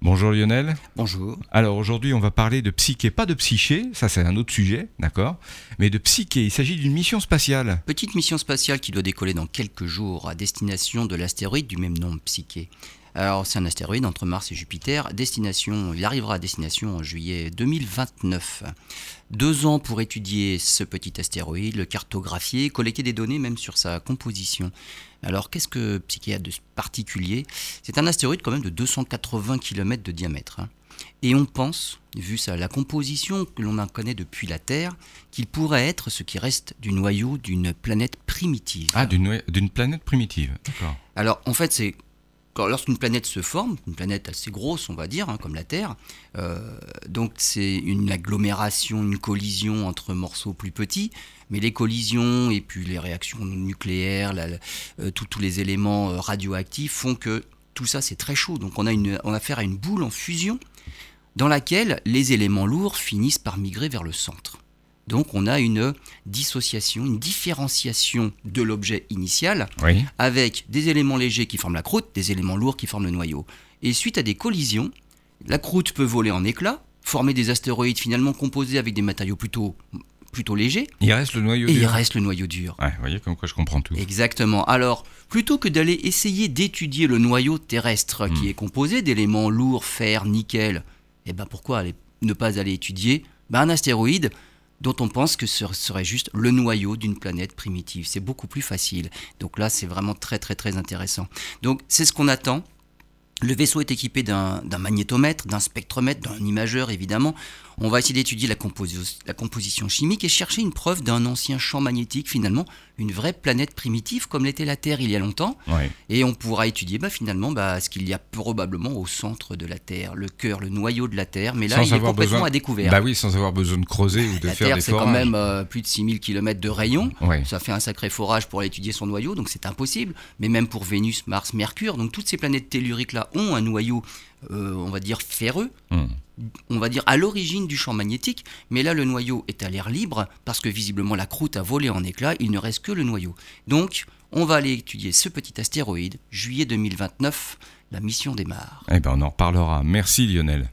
Bonjour Lionel. Bonjour. Alors aujourd'hui, on va parler de psyché, pas de psyché, ça c'est un autre sujet, d'accord Mais de psyché, il s'agit d'une mission spatiale. Petite mission spatiale qui doit décoller dans quelques jours à destination de l'astéroïde du même nom, Psyché. Alors c'est un astéroïde entre Mars et Jupiter. Destination, il arrivera à destination en juillet 2029. Deux ans pour étudier ce petit astéroïde, le cartographier, collecter des données même sur sa composition. Alors qu'est-ce que Psyché a de particulier? C'est un astéroïde quand même de 280 km de diamètre. hein. Et on pense, vu sa, la composition que l'on en connaît depuis la Terre, qu'il pourrait être ce qui reste du noyau d'une planète primitive. Ah, d'une planète primitive. D'accord. Alors en fait, c'est lorsqu'une planète se forme, une planète assez grosse, on va dire, hein, comme la Terre, euh, donc c'est une agglomération, une collision entre morceaux plus petits, mais les collisions et puis les réactions nucléaires, euh, tous- les éléments euh, radioactifs font que tout ça c'est très chaud. Donc on on a affaire à une boule en fusion dans laquelle les éléments lourds finissent par migrer vers le centre. Donc on a une dissociation, une différenciation de l'objet initial Oui. avec des éléments légers qui forment la croûte, des éléments lourds qui forment le noyau. Et suite à des collisions, la croûte peut voler en éclats, former des astéroïdes finalement composés avec des matériaux plutôt, plutôt légers, Il reste le noyau et il dur. reste le noyau dur. Ouais, vous voyez comme quoi je comprends tout. Exactement. Alors, plutôt que d'aller essayer d'étudier le noyau terrestre Hmm. qui est composé d'éléments lourds, fer, nickel, eh ben pourquoi aller- ne pas aller étudier ben, un astéroïde dont on pense que ce serait juste le noyau d'une planète primitive. C'est beaucoup plus facile. Donc là, c'est vraiment très très très intéressant. Donc c'est ce qu'on attend. Le vaisseau est équipé d'un magnétomètre, d'un spectromètre, d'un imageur évidemment. On va essayer d'étudier la, composi- la composition chimique et chercher une preuve d'un ancien champ magnétique, finalement, une vraie planète primitive comme l'était la Terre il y a longtemps. Ouais. Et on pourra étudier bah, finalement bah, ce qu'il y a probablement au centre de la Terre, le cœur, le noyau de la Terre. Mais là, Sans il est complètement besoin- à découvert. Bah oui, sans avoir besoin de creuser ou de la faire Terre, des c'est quand forages. même euh, plus de 6000 km de rayon. Ouais. Ça fait un sacré forage pour aller étudier son noyau, donc c'est impossible. Mais même pour Vénus, Mars, Mercure, donc toutes ces planètes telluriques-là ont un noyau, euh, on va dire, ferreux, Hmm. On va dire à l'origine du champ magnétique, mais là le noyau est à l'air libre parce que visiblement la croûte a volé en éclats, il ne reste que le noyau. Donc on va aller étudier ce petit astéroïde, juillet 2029, la mission démarre. Eh ben on en reparlera. Merci Lionel.